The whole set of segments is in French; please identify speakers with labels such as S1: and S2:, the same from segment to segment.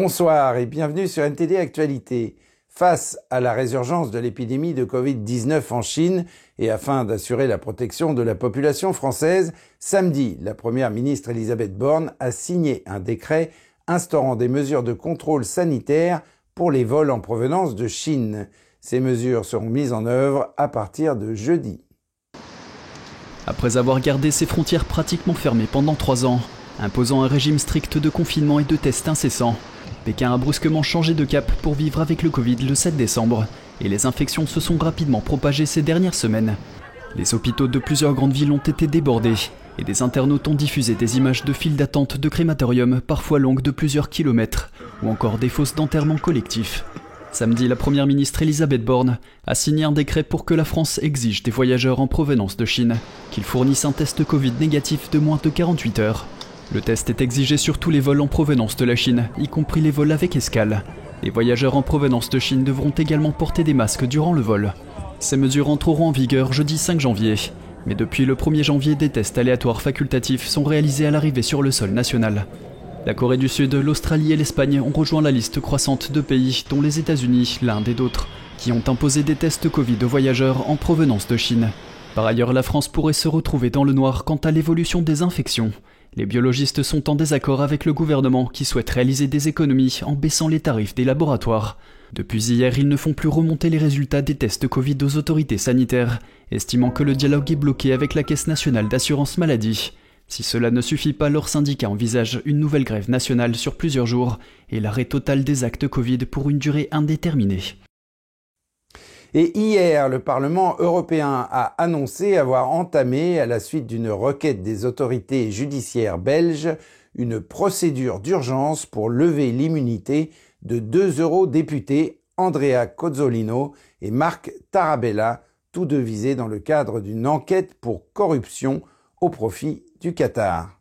S1: Bonsoir et bienvenue sur NTD Actualité. Face à la résurgence de l'épidémie de Covid-19 en Chine et afin d'assurer la protection de la population française, samedi, la première ministre Elisabeth Borne a signé un décret instaurant des mesures de contrôle sanitaire pour les vols en provenance de Chine. Ces mesures seront mises en œuvre à partir de jeudi.
S2: Après avoir gardé ses frontières pratiquement fermées pendant trois ans, imposant un régime strict de confinement et de tests incessants, Pékin a brusquement changé de cap pour vivre avec le Covid le 7 décembre, et les infections se sont rapidement propagées ces dernières semaines. Les hôpitaux de plusieurs grandes villes ont été débordés, et des internautes ont diffusé des images de files d'attente de crématorium, parfois longues de plusieurs kilomètres, ou encore des fosses d'enterrement collectifs. Samedi, la première ministre Elisabeth Borne a signé un décret pour que la France exige des voyageurs en provenance de Chine qu'ils fournissent un test Covid négatif de moins de 48 heures le test est exigé sur tous les vols en provenance de la Chine, y compris les vols avec escale. Les voyageurs en provenance de Chine devront également porter des masques durant le vol. Ces mesures entreront en vigueur jeudi 5 janvier. Mais depuis le 1er janvier, des tests aléatoires facultatifs sont réalisés à l'arrivée sur le sol national. La Corée du Sud, l'Australie et l'Espagne ont rejoint la liste croissante de pays, dont les États-Unis, l'Inde et d'autres, qui ont imposé des tests Covid aux voyageurs en provenance de Chine. Par ailleurs, la France pourrait se retrouver dans le noir quant à l'évolution des infections. Les biologistes sont en désaccord avec le gouvernement qui souhaite réaliser des économies en baissant les tarifs des laboratoires. Depuis hier, ils ne font plus remonter les résultats des tests Covid aux autorités sanitaires, estimant que le dialogue est bloqué avec la Caisse nationale d'assurance maladie. Si cela ne suffit pas, leur syndicat envisage une nouvelle grève nationale sur plusieurs jours et l'arrêt total des actes Covid pour une durée indéterminée.
S1: Et hier, le Parlement européen a annoncé avoir entamé, à la suite d'une requête des autorités judiciaires belges, une procédure d'urgence pour lever l'immunité de deux eurodéputés, Andrea Cozzolino et Marc Tarabella, tous deux visés dans le cadre d'une enquête pour corruption au profit du Qatar.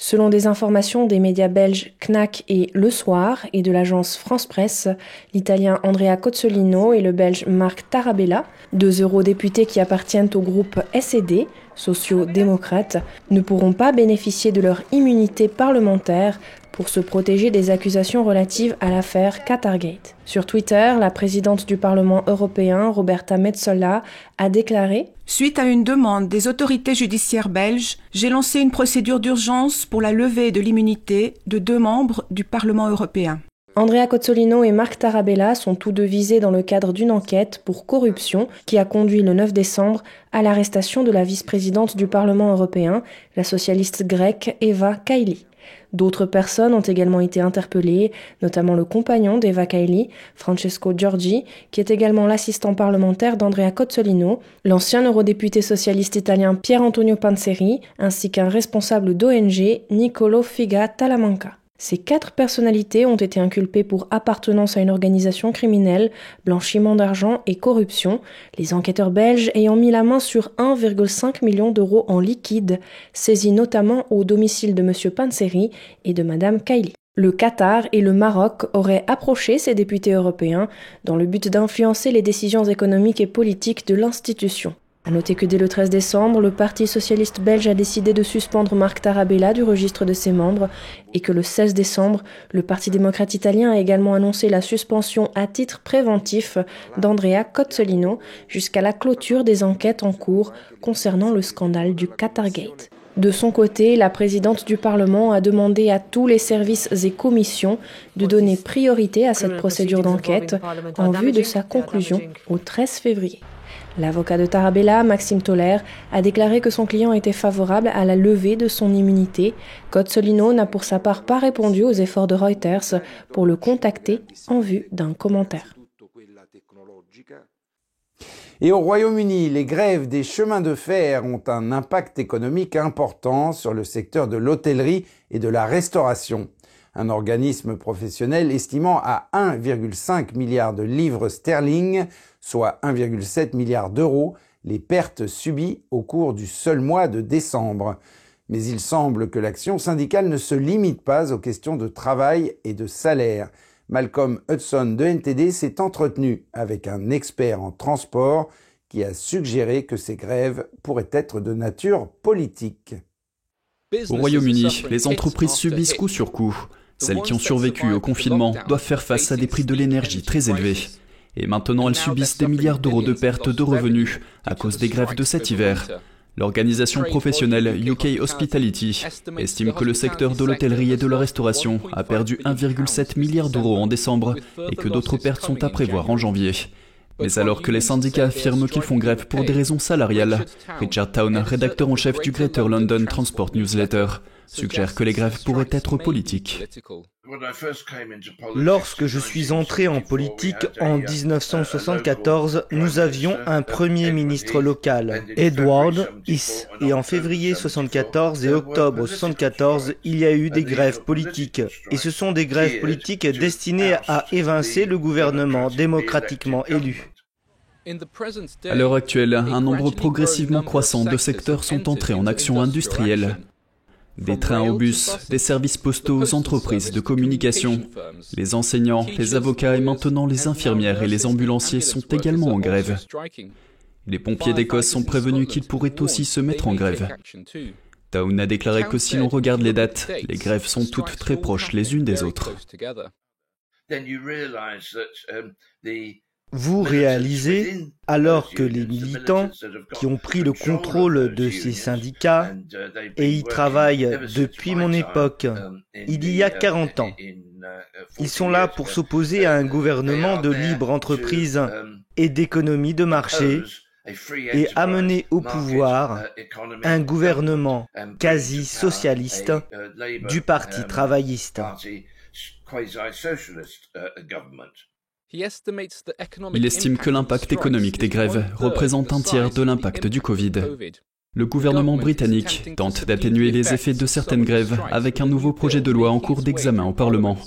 S3: Selon des informations des médias belges CNAC et Le Soir et de l'agence France Presse, l'italien Andrea Cozzolino et le belge Marc Tarabella, deux eurodéputés qui appartiennent au groupe SED, sociaux-démocrates, ne pourront pas bénéficier de leur immunité parlementaire pour se protéger des accusations relatives à l'affaire Qatargate. Sur Twitter, la présidente du Parlement européen, Roberta Metsola, a déclaré
S4: Suite à une demande des autorités judiciaires belges, j'ai lancé une procédure d'urgence pour la levée de l'immunité de deux membres du Parlement européen.
S3: Andrea Cozzolino et Marc Tarabella sont tous deux visés dans le cadre d'une enquête pour corruption qui a conduit le 9 décembre à l'arrestation de la vice-présidente du Parlement européen, la socialiste grecque Eva Kaili. D'autres personnes ont également été interpellées, notamment le compagnon d'Eva Kaili, Francesco Giorgi, qui est également l'assistant parlementaire d'Andrea Cozzolino, l'ancien eurodéputé socialiste italien Pier Antonio Panzeri, ainsi qu'un responsable d'ONG, Nicolo Figa Talamanca. Ces quatre personnalités ont été inculpées pour appartenance à une organisation criminelle, blanchiment d'argent et corruption, les enquêteurs belges ayant mis la main sur 1,5 million d'euros en liquide, saisis notamment au domicile de M. Panseri et de Mme Kaili. Le Qatar et le Maroc auraient approché ces députés européens dans le but d'influencer les décisions économiques et politiques de l'institution. À noter que dès le 13 décembre, le Parti socialiste belge a décidé de suspendre Marc Tarabella du registre de ses membres et que le 16 décembre, le Parti démocrate italien a également annoncé la suspension à titre préventif d'Andrea Cozzolino jusqu'à la clôture des enquêtes en cours concernant le scandale du Qatargate. De son côté, la présidente du Parlement a demandé à tous les services et commissions de donner priorité à cette procédure d'enquête en vue de sa conclusion au 13 février. L'avocat de Tarabella, Maxime Toller, a déclaré que son client était favorable à la levée de son immunité. Cozzolino n'a pour sa part pas répondu aux efforts de Reuters pour le contacter en vue d'un commentaire.
S1: Et au Royaume-Uni, les grèves des chemins de fer ont un impact économique important sur le secteur de l'hôtellerie et de la restauration. Un organisme professionnel estimant à 1,5 milliard de livres sterling soit 1,7 milliard d'euros, les pertes subies au cours du seul mois de décembre. Mais il semble que l'action syndicale ne se limite pas aux questions de travail et de salaire. Malcolm Hudson de NTD s'est entretenu avec un expert en transport qui a suggéré que ces grèves pourraient être de nature politique.
S2: Au Royaume-Uni, les entreprises subissent coup sur coup. Celles qui ont survécu au confinement doivent faire face à des prix de l'énergie très élevés. Et maintenant, elles subissent des milliards d'euros de pertes de revenus à cause des grèves de cet hiver. L'organisation professionnelle UK Hospitality estime que le secteur de l'hôtellerie et de la restauration a perdu 1,7 milliard d'euros en décembre et que d'autres pertes sont à prévoir en janvier. Mais alors que les syndicats affirment qu'ils font grève pour des raisons salariales, Richard Town, rédacteur en chef du Greater London Transport Newsletter, suggère que les grèves pourraient être politiques.
S5: Lorsque je suis entré en politique en 1974, nous avions un premier ministre local, Edward Is, et en février 1974 et octobre 1974, il y a eu des grèves politiques. Et ce sont des grèves politiques destinées à évincer le gouvernement démocratiquement élu.
S2: À l'heure actuelle, un nombre progressivement croissant de secteurs sont entrés en action industrielle. Des trains au bus, des services postaux aux entreprises de communication, les enseignants, les avocats et maintenant les infirmières et les ambulanciers sont également en grève. Les pompiers d'Écosse sont prévenus qu'ils pourraient aussi se mettre en grève. Town a déclaré que si l'on regarde les dates, les grèves sont toutes très proches les unes des autres.
S5: Vous réalisez, alors que les militants qui ont pris le contrôle de ces syndicats et y travaillent depuis mon époque, il y a 40 ans, ils sont là pour s'opposer à un gouvernement de libre entreprise et d'économie de marché et amener au pouvoir un gouvernement quasi socialiste du Parti travailliste.
S2: Il estime que l'impact économique des grèves représente un tiers de l'impact du Covid. Le gouvernement britannique tente d'atténuer les effets de certaines grèves avec un nouveau projet de loi en cours d'examen au Parlement.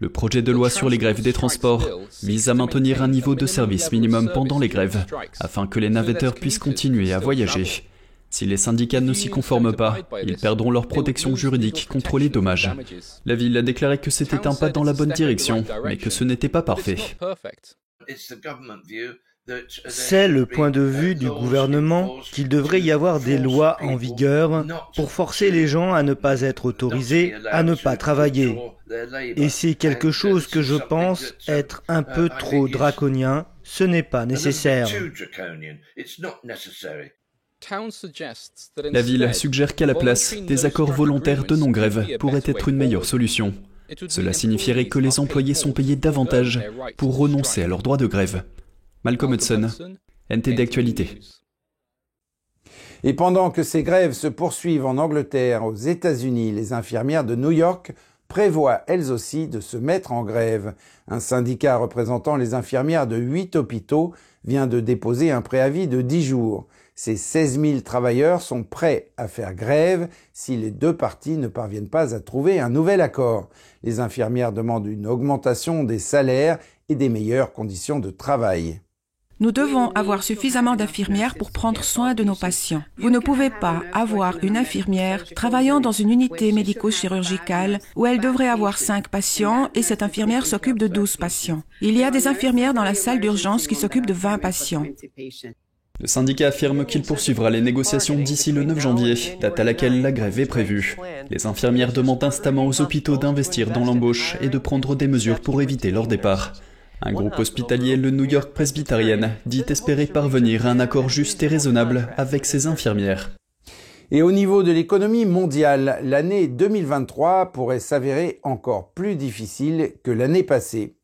S2: Le projet de loi sur les grèves des transports vise à maintenir un niveau de service minimum pendant les grèves, afin que les navetteurs puissent continuer à voyager. Si les syndicats ne s'y conforment pas, ils perdront leur protection juridique contre les dommages. La ville a déclaré que c'était un pas dans la bonne direction, mais que ce n'était pas parfait.
S5: C'est le point de vue du gouvernement qu'il devrait y avoir des lois en vigueur pour forcer les gens à ne pas être autorisés à ne pas travailler. Et c'est quelque chose que je pense être un peu trop draconien. Ce n'est pas nécessaire.
S2: La ville suggère qu'à la place, des accords volontaires de non-grève pourraient être une meilleure solution. Cela signifierait que les employés sont payés davantage pour renoncer à leur droit de grève. Malcolm Hudson, NT d'actualité.
S1: Et pendant que ces grèves se poursuivent en Angleterre, aux États-Unis, les infirmières de New York prévoient elles aussi de se mettre en grève. Un syndicat représentant les infirmières de huit hôpitaux vient de déposer un préavis de dix jours. Ces 16 000 travailleurs sont prêts à faire grève si les deux parties ne parviennent pas à trouver un nouvel accord. Les infirmières demandent une augmentation des salaires et des meilleures conditions de travail.
S4: Nous devons avoir suffisamment d'infirmières pour prendre soin de nos patients. Vous ne pouvez pas avoir une infirmière travaillant dans une unité médico-chirurgicale où elle devrait avoir 5 patients et cette infirmière s'occupe de 12 patients. Il y a des infirmières dans la salle d'urgence qui s'occupent de 20 patients.
S2: Le syndicat affirme qu'il poursuivra les négociations d'ici le 9 janvier, date à laquelle la grève est prévue. Les infirmières demandent instamment aux hôpitaux d'investir dans l'embauche et de prendre des mesures pour éviter leur départ. Un groupe hospitalier, le New York Presbyterian, dit espérer parvenir à un accord juste et raisonnable avec ses infirmières.
S1: Et au niveau de l'économie mondiale, l'année 2023 pourrait s'avérer encore plus difficile que l'année passée.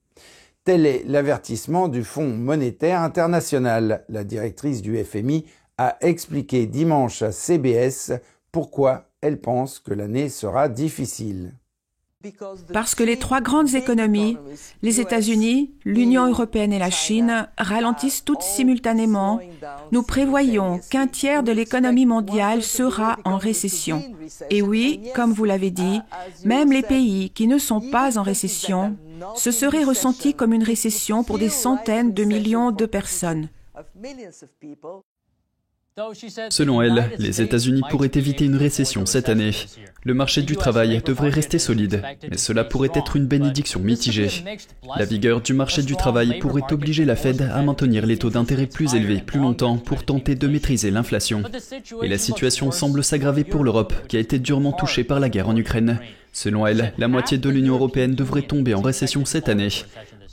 S1: Tel est l'avertissement du Fonds monétaire international. La directrice du FMI a expliqué dimanche à CBS pourquoi elle pense que l'année sera difficile.
S4: Parce que les trois grandes économies, les États-Unis, l'Union européenne et la Chine, ralentissent toutes simultanément, nous prévoyons qu'un tiers de l'économie mondiale sera en récession. Et oui, comme vous l'avez dit, même les pays qui ne sont pas en récession, ce serait ressenti comme une récession pour des centaines de millions de personnes.
S2: Selon elle, les États-Unis pourraient éviter une récession cette année. Le marché du travail devrait rester solide, mais cela pourrait être une bénédiction mitigée. La vigueur du marché du travail pourrait obliger la Fed à maintenir les taux d'intérêt plus élevés plus longtemps pour tenter de maîtriser l'inflation. Et la situation semble s'aggraver pour l'Europe, qui a été durement touchée par la guerre en Ukraine. Selon elle, la moitié de l'Union européenne devrait tomber en récession cette année.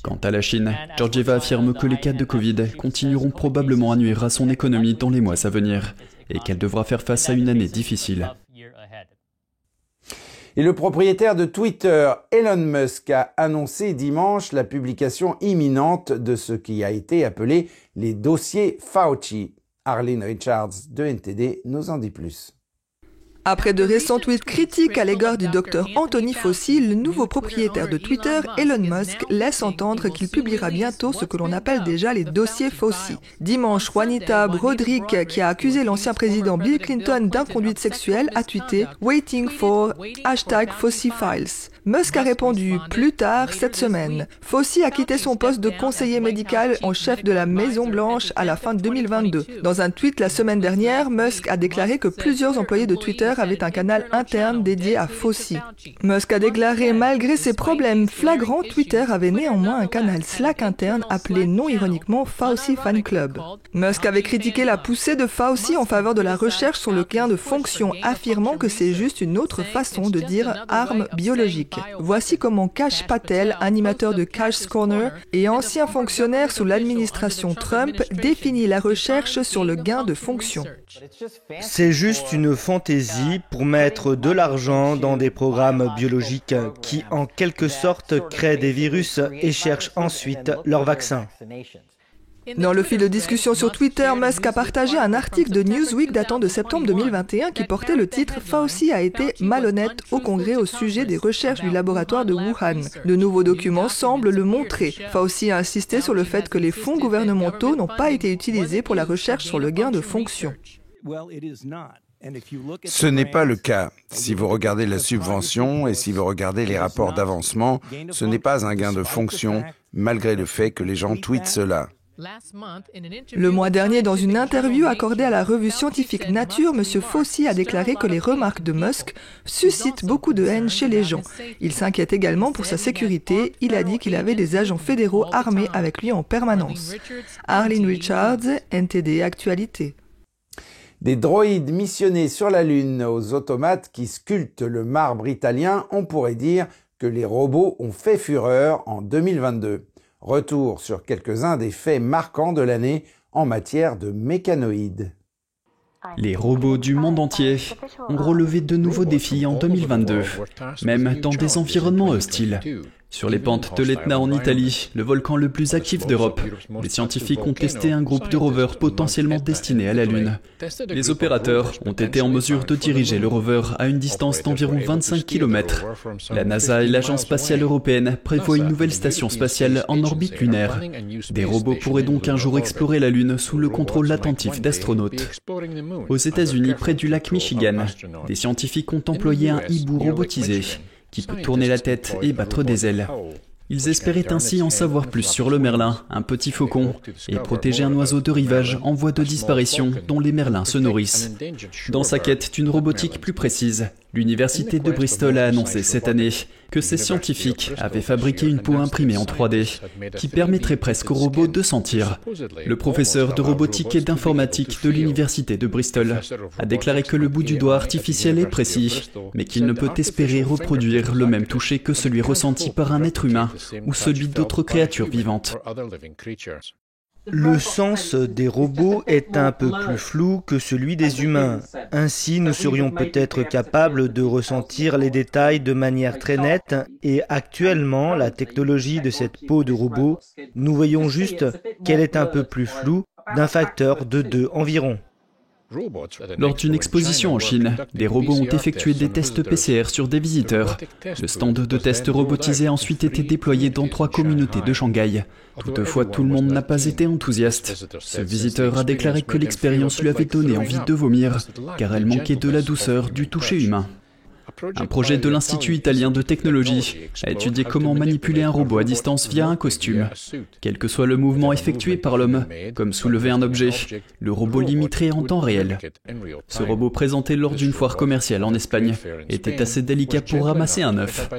S2: Quant à la Chine, Georgieva affirme que les cas de Covid continueront probablement à nuire à son économie dans les mois à venir et qu'elle devra faire face à une année difficile.
S1: Et le propriétaire de Twitter, Elon Musk, a annoncé dimanche la publication imminente de ce qui a été appelé les dossiers Fauci. Arlene Richards de NTD nous en dit plus.
S6: Après de récents tweets critiques à l'égard du docteur Anthony Fauci, le nouveau propriétaire de Twitter, Elon Musk, laisse entendre qu'il publiera bientôt ce que l'on appelle déjà les dossiers Fauci. Dimanche, Juanita Broderick, qui a accusé l'ancien président Bill Clinton d'inconduite sexuelle, a tweeté Waiting for hashtag Fauci Files. Musk a répondu plus tard cette semaine. Fauci a quitté son poste de conseiller médical en chef de la Maison Blanche à la fin de 2022. Dans un tweet la semaine dernière, Musk a déclaré que plusieurs employés de Twitter avaient un canal interne dédié à Fauci. Musk a déclaré malgré ses problèmes flagrants, Twitter avait néanmoins un canal Slack interne appelé non ironiquement Fauci Fan Club. Musk avait critiqué la poussée de Fauci en faveur de la recherche sur le gain de fonction, affirmant que c'est juste une autre façon de dire arme biologique. Voici comment Cash Patel, animateur de Cash's Corner et ancien fonctionnaire sous l'administration Trump, définit la recherche sur le gain de fonction.
S5: C'est juste une fantaisie pour mettre de l'argent dans des programmes biologiques qui, en quelque sorte, créent des virus et cherchent ensuite leur vaccin.
S6: Dans le fil de discussion sur Twitter, Musk a partagé un article de Newsweek datant de septembre 2021 qui portait le titre Fauci a été malhonnête au Congrès au sujet des recherches du laboratoire de Wuhan. De nouveaux documents semblent le montrer. Fauci a insisté sur le fait que les fonds gouvernementaux n'ont pas été utilisés pour la recherche sur le gain de fonction.
S1: Ce n'est pas le cas. Si vous regardez la subvention et si vous regardez les rapports d'avancement, ce n'est pas un gain de fonction, malgré le fait que les gens tweetent cela.
S6: Le mois dernier, dans une interview accordée à la revue scientifique Nature, M. Fauci a déclaré que les remarques de Musk suscitent beaucoup de haine chez les gens. Il s'inquiète également pour sa sécurité. Il a dit qu'il avait des agents fédéraux armés avec lui en permanence. Arlene Richards, NTD Actualité.
S1: Des droïdes missionnés sur la Lune aux automates qui sculptent le marbre italien, on pourrait dire que les robots ont fait fureur en 2022. Retour sur quelques-uns des faits marquants de l'année en matière de mécanoïdes.
S2: Les robots du monde entier ont relevé de nouveaux défis en 2022, même dans des environnements hostiles. Sur les pentes de l'Etna en Italie, le volcan le plus actif d'Europe, les scientifiques ont testé un groupe de rovers potentiellement destinés à la Lune. Les opérateurs ont été en mesure de diriger le rover à une distance d'environ 25 km. La NASA et l'Agence spatiale européenne prévoient une nouvelle station spatiale en orbite lunaire. Des robots pourraient donc un jour explorer la Lune sous le contrôle attentif d'astronautes. Aux États-Unis, près du lac Michigan, des scientifiques ont employé un hibou robotisé qui peut tourner la tête et battre des ailes. Ils espéraient ainsi en savoir plus sur le merlin, un petit faucon, et protéger un oiseau de rivage en voie de disparition dont les merlins se nourrissent. Dans sa quête d'une robotique plus précise, l'université de Bristol a annoncé cette année que ses scientifiques avaient fabriqué une peau imprimée en 3D qui permettrait presque au robot de sentir. Le professeur de robotique et d'informatique de l'université de Bristol a déclaré que le bout du doigt artificiel est précis, mais qu'il ne peut espérer reproduire le même toucher que celui ressenti par un être humain ou celui d'autres créatures vivantes.
S5: Le sens des robots est un peu plus flou que celui des humains. Ainsi, nous serions peut-être capables de ressentir les détails de manière très nette et actuellement, la technologie de cette peau de robot, nous voyons juste qu'elle est un peu plus floue d'un facteur de 2 environ.
S2: Lors d'une exposition en Chine, des robots ont effectué des tests PCR sur des visiteurs. Le stand de test robotisé a ensuite été déployé dans trois communautés de Shanghai. Toutefois, tout le monde n'a pas été enthousiaste. Ce visiteur a déclaré que l'expérience lui avait donné envie de vomir, car elle manquait de la douceur du toucher humain. Un projet de l'Institut italien de technologie a étudié comment manipuler un robot à distance via un costume. Quel que soit le mouvement effectué par l'homme, comme soulever un objet, le robot l'imiterait en temps réel. Ce robot présenté lors d'une foire commerciale en Espagne était assez délicat pour ramasser un œuf.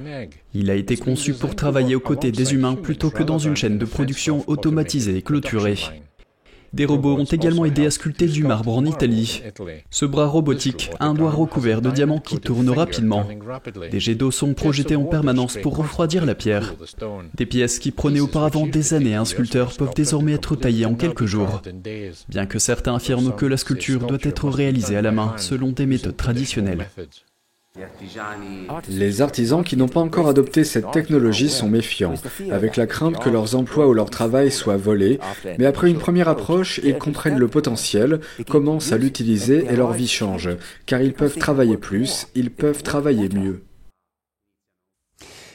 S2: Il a été conçu pour travailler aux côtés des humains plutôt que dans une chaîne de production automatisée et clôturée. Des robots ont également aidé à sculpter du marbre en Italie. Ce bras robotique a un doigt recouvert de diamants qui tourne rapidement. Des jets d'eau sont projetés en permanence pour refroidir la pierre. Des pièces qui prenaient auparavant des années à un sculpteur peuvent désormais être taillées en quelques jours. Bien que certains affirment que la sculpture doit être réalisée à la main selon des méthodes traditionnelles.
S7: Les artisans qui n'ont pas encore adopté cette technologie sont méfiants, avec la crainte que leurs emplois ou leur travail soient volés, mais après une première approche, ils comprennent le potentiel, commencent à l'utiliser et leur vie change, car ils peuvent travailler plus, ils peuvent travailler mieux.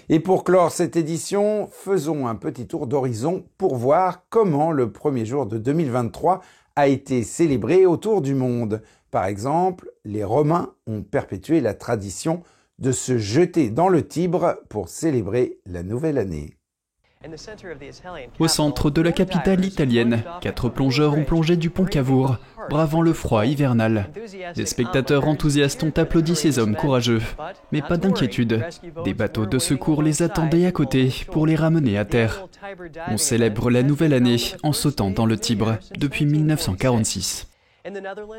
S1: Et pour clore cette édition, faisons un petit tour d'horizon pour voir comment le premier jour de 2023 a été célébré autour du monde. Par exemple, les Romains ont perpétué la tradition de se jeter dans le Tibre pour célébrer la nouvelle année.
S2: Au centre de la capitale italienne, quatre plongeurs ont plongé du pont Cavour, bravant le froid hivernal. Des spectateurs enthousiastes ont applaudi ces hommes courageux. Mais pas d'inquiétude, des bateaux de secours les attendaient à côté pour les ramener à terre. On célèbre la nouvelle année en sautant dans le Tibre depuis 1946.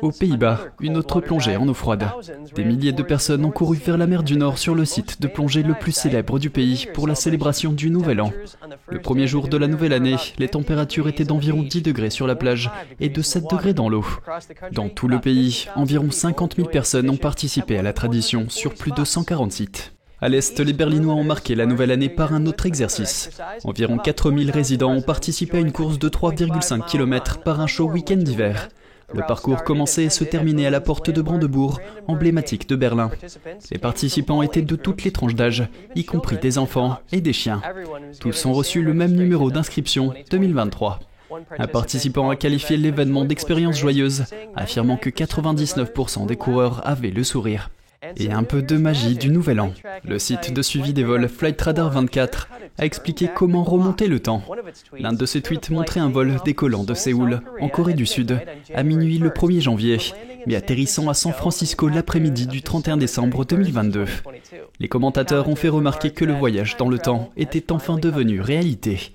S2: Aux Pays-Bas, une autre plongée en eau froide. Des milliers de personnes ont couru vers la mer du Nord sur le site de plongée le plus célèbre du pays pour la célébration du Nouvel An. Le premier jour de la nouvelle année, les températures étaient d'environ 10 degrés sur la plage et de 7 degrés dans l'eau. Dans tout le pays, environ 50 000 personnes ont participé à la tradition sur plus de 140 sites. À l'Est, les Berlinois ont marqué la nouvelle année par un autre exercice. Environ 4000 résidents ont participé à une course de 3,5 km par un show week-end d'hiver. Le parcours commençait et se terminait à la porte de Brandebourg, emblématique de Berlin. Les participants étaient de toutes les tranches d'âge, y compris des enfants et des chiens. Tous ont reçu le même numéro d'inscription 2023. Un participant a qualifié l'événement d'expérience joyeuse, affirmant que 99% des coureurs avaient le sourire et un peu de magie du Nouvel An. Le site de suivi des vols Flightradar 24 a expliqué comment remonter le temps. L'un de ses tweets montrait un vol décollant de Séoul, en Corée du Sud, à minuit le 1er janvier, mais atterrissant à San Francisco l'après-midi du 31 décembre 2022. Les commentateurs ont fait remarquer que le voyage dans le temps était enfin devenu réalité.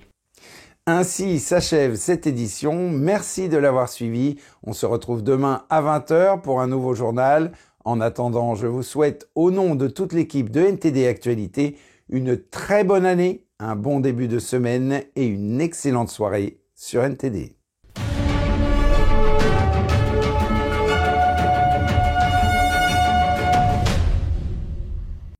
S1: Ainsi s'achève cette édition. Merci de l'avoir suivi. On se retrouve demain à 20h pour un nouveau journal. En attendant, je vous souhaite au nom de toute l'équipe de NTD Actualité une très bonne année, un bon début de semaine et une excellente soirée sur NTD.